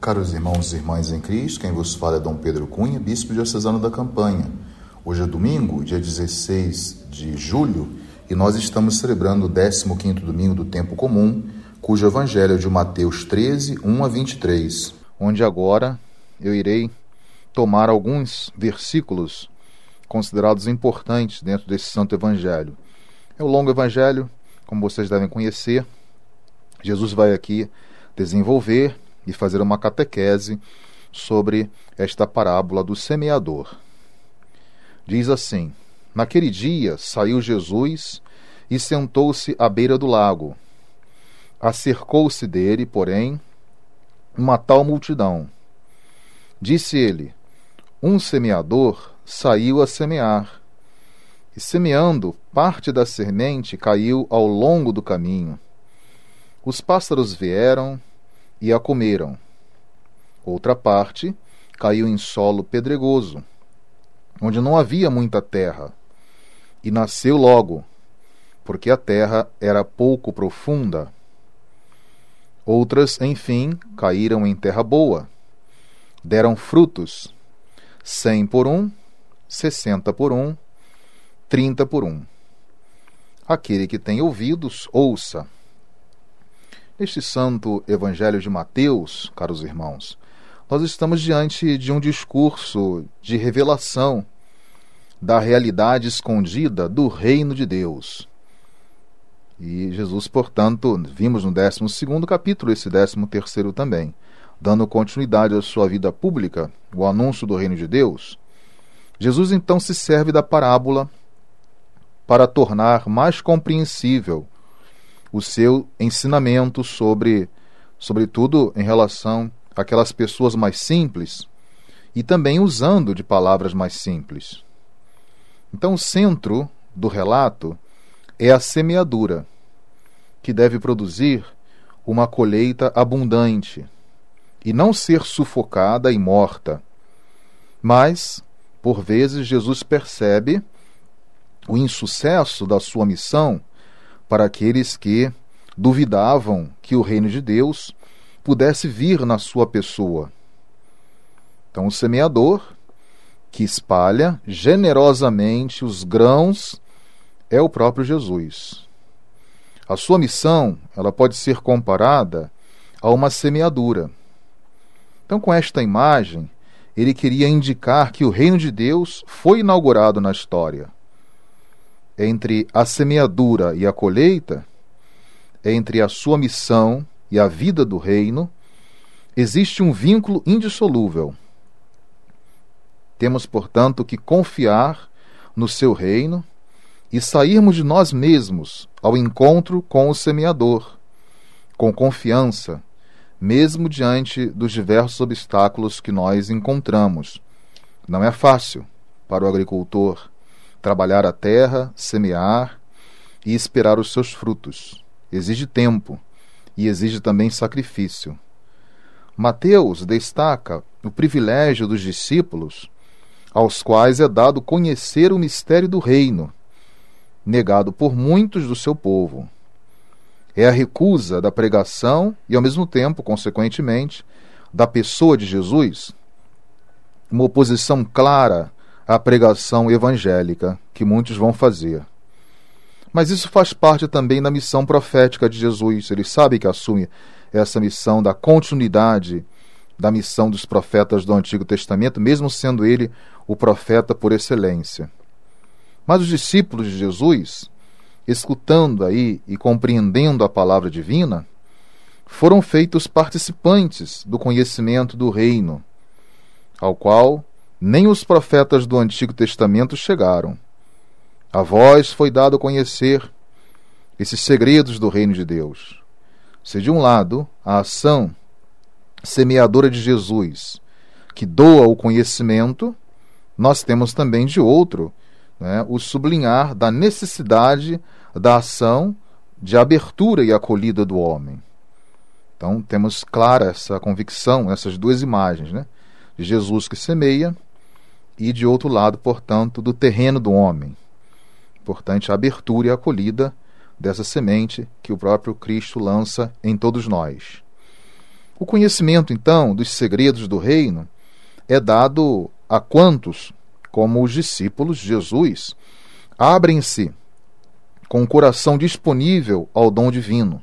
Caros irmãos e irmãs em Cristo, quem vos fala é Dom Pedro Cunha, bispo diocesano da Campanha. Hoje é domingo, dia 16 de julho, e nós estamos celebrando o 15º domingo do tempo comum, cujo evangelho é de Mateus 13, 1 a 23, onde agora eu irei tomar alguns versículos considerados importantes dentro desse santo evangelho. É o longo evangelho, como vocês devem conhecer. Jesus vai aqui desenvolver e fazer uma catequese sobre esta parábola do semeador. Diz assim: Naquele dia saiu Jesus e sentou-se à beira do lago. Acercou-se dele, porém, uma tal multidão. Disse ele: Um semeador saiu a semear. E semeando, parte da semente caiu ao longo do caminho. Os pássaros vieram e a comeram. Outra parte caiu em solo pedregoso, onde não havia muita terra, e nasceu logo, porque a terra era pouco profunda. Outras, enfim, caíram em terra boa, deram frutos, cem por um, sessenta por um, trinta por um. Aquele que tem ouvidos, ouça. Neste santo Evangelho de Mateus, caros irmãos, nós estamos diante de um discurso de revelação da realidade escondida do reino de Deus. E Jesus, portanto, vimos no 12 capítulo, esse 13 também, dando continuidade à sua vida pública, o anúncio do reino de Deus. Jesus então se serve da parábola para tornar mais compreensível o seu ensinamento sobre, sobretudo em relação àquelas pessoas mais simples e também usando de palavras mais simples. Então, o centro do relato é a semeadura, que deve produzir uma colheita abundante e não ser sufocada e morta. Mas, por vezes, Jesus percebe o insucesso da sua missão para aqueles que duvidavam que o reino de Deus pudesse vir na sua pessoa. Então, o semeador, que espalha generosamente os grãos, é o próprio Jesus. A sua missão, ela pode ser comparada a uma semeadura. Então, com esta imagem, ele queria indicar que o reino de Deus foi inaugurado na história entre a semeadura e a colheita, entre a sua missão e a vida do reino, existe um vínculo indissolúvel. Temos, portanto, que confiar no seu reino e sairmos de nós mesmos ao encontro com o semeador, com confiança, mesmo diante dos diversos obstáculos que nós encontramos. Não é fácil para o agricultor trabalhar a terra, semear e esperar os seus frutos. Exige tempo e exige também sacrifício. Mateus destaca o privilégio dos discípulos, aos quais é dado conhecer o mistério do reino, negado por muitos do seu povo. É a recusa da pregação e, ao mesmo tempo, consequentemente, da pessoa de Jesus, uma oposição clara a pregação evangélica que muitos vão fazer. Mas isso faz parte também da missão profética de Jesus. Ele sabe que assume essa missão da continuidade da missão dos profetas do Antigo Testamento, mesmo sendo ele o profeta por excelência. Mas os discípulos de Jesus, escutando aí e compreendendo a palavra divina, foram feitos participantes do conhecimento do reino, ao qual nem os profetas do Antigo Testamento chegaram. A vós foi dado conhecer esses segredos do reino de Deus. Se de um lado a ação semeadora de Jesus, que doa o conhecimento, nós temos também de outro né, o sublinhar da necessidade da ação de abertura e acolhida do homem. Então temos clara essa convicção, essas duas imagens, né? De Jesus que semeia e de outro lado, portanto, do terreno do homem. Importante a abertura e a acolhida dessa semente que o próprio Cristo lança em todos nós. O conhecimento, então, dos segredos do reino é dado a quantos, como os discípulos de Jesus, abrem-se com o coração disponível ao dom divino.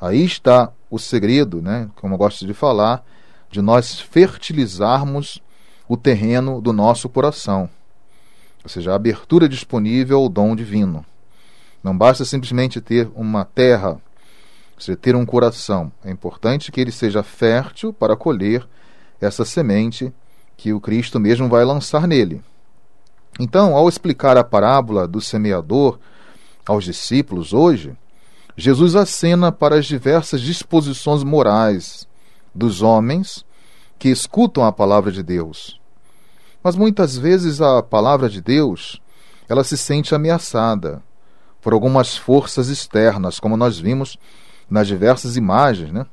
Aí está o segredo, né, como eu gosto de falar, de nós fertilizarmos o terreno do nosso coração. Ou seja, a abertura disponível ao dom divino. Não basta simplesmente ter uma terra, seja, ter um coração. É importante que ele seja fértil para colher essa semente que o Cristo mesmo vai lançar nele. Então, ao explicar a parábola do semeador aos discípulos hoje, Jesus acena para as diversas disposições morais dos homens que escutam a palavra de Deus. Mas muitas vezes a palavra de Deus, ela se sente ameaçada por algumas forças externas, como nós vimos nas diversas imagens, né?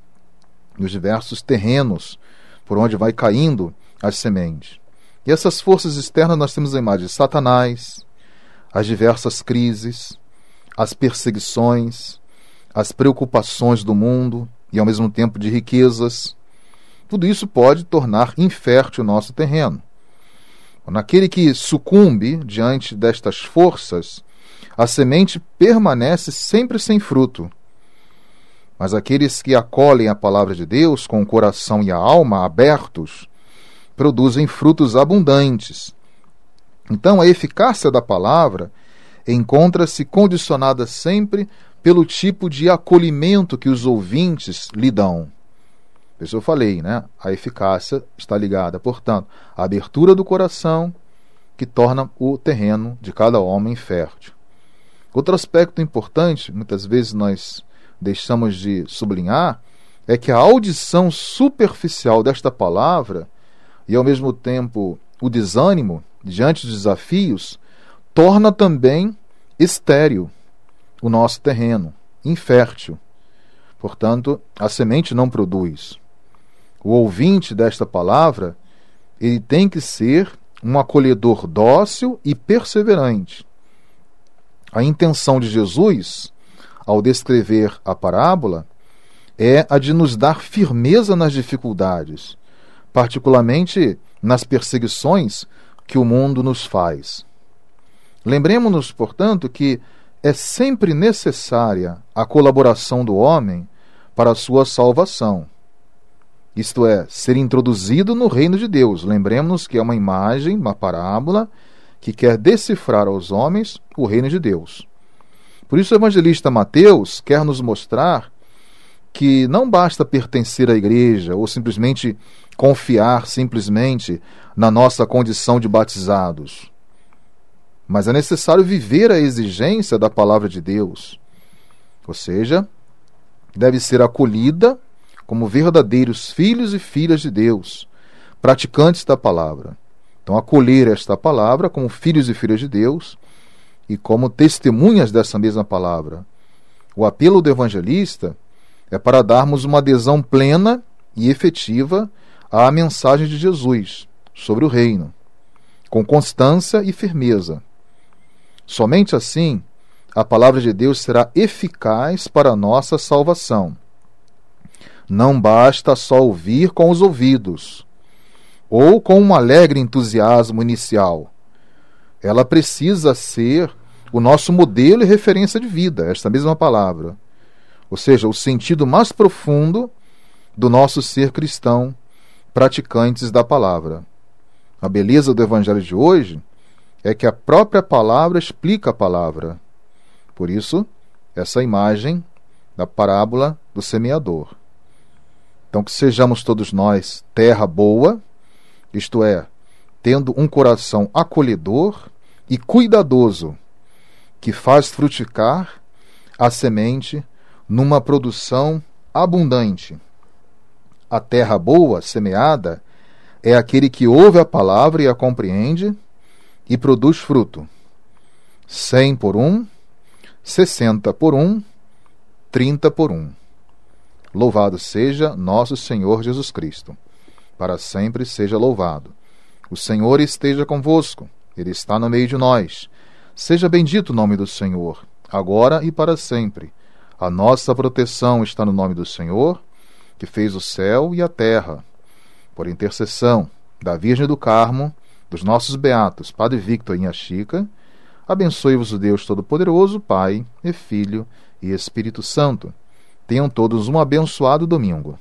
nos diversos terrenos por onde vai caindo as sementes. E essas forças externas nós temos a imagem de Satanás, as diversas crises, as perseguições, as preocupações do mundo e ao mesmo tempo de riquezas. Tudo isso pode tornar infértil o nosso terreno. Naquele que sucumbe diante destas forças, a semente permanece sempre sem fruto. Mas aqueles que acolhem a palavra de Deus com o coração e a alma abertos, produzem frutos abundantes. Então, a eficácia da palavra encontra-se condicionada sempre pelo tipo de acolhimento que os ouvintes lhe dão. Isso eu falei, né? A eficácia está ligada, portanto, à abertura do coração que torna o terreno de cada homem fértil. Outro aspecto importante, muitas vezes nós deixamos de sublinhar, é que a audição superficial desta palavra e ao mesmo tempo o desânimo diante dos desafios torna também estéril o nosso terreno, infértil. Portanto, a semente não produz. O ouvinte desta palavra, ele tem que ser um acolhedor dócil e perseverante. A intenção de Jesus, ao descrever a parábola, é a de nos dar firmeza nas dificuldades, particularmente nas perseguições que o mundo nos faz. Lembremos-nos, portanto, que é sempre necessária a colaboração do homem para a sua salvação. Isto é, ser introduzido no reino de Deus. Lembremos-nos que é uma imagem, uma parábola, que quer decifrar aos homens o reino de Deus. Por isso, o evangelista Mateus quer nos mostrar que não basta pertencer à igreja ou simplesmente confiar simplesmente na nossa condição de batizados mas é necessário viver a exigência da palavra de Deus. Ou seja, deve ser acolhida como verdadeiros filhos e filhas de Deus, praticantes da palavra. Então, acolher esta palavra como filhos e filhas de Deus e como testemunhas dessa mesma palavra. O apelo do evangelista é para darmos uma adesão plena e efetiva à mensagem de Jesus sobre o reino, com constância e firmeza Somente assim a palavra de Deus será eficaz para a nossa salvação. Não basta só ouvir com os ouvidos, ou com um alegre entusiasmo inicial. Ela precisa ser o nosso modelo e referência de vida, esta mesma palavra. Ou seja, o sentido mais profundo do nosso ser cristão, praticantes da palavra. A beleza do evangelho de hoje é que a própria palavra explica a palavra. Por isso, essa imagem da parábola do semeador. Então, que sejamos todos nós terra boa, isto é, tendo um coração acolhedor e cuidadoso, que faz frutificar a semente numa produção abundante. A terra boa, semeada, é aquele que ouve a palavra e a compreende e produz fruto. Cem por um, sessenta por um, trinta por um. Louvado seja nosso Senhor Jesus Cristo. Para sempre seja louvado. O Senhor esteja convosco. Ele está no meio de nós. Seja bendito o nome do Senhor, agora e para sempre. A nossa proteção está no nome do Senhor, que fez o céu e a terra, por intercessão da Virgem do Carmo, dos nossos beatos Padre Victor e Chica, abençoe-vos o Deus Todo-Poderoso, Pai e Filho e Espírito Santo. Tenham todos um abençoado domingo.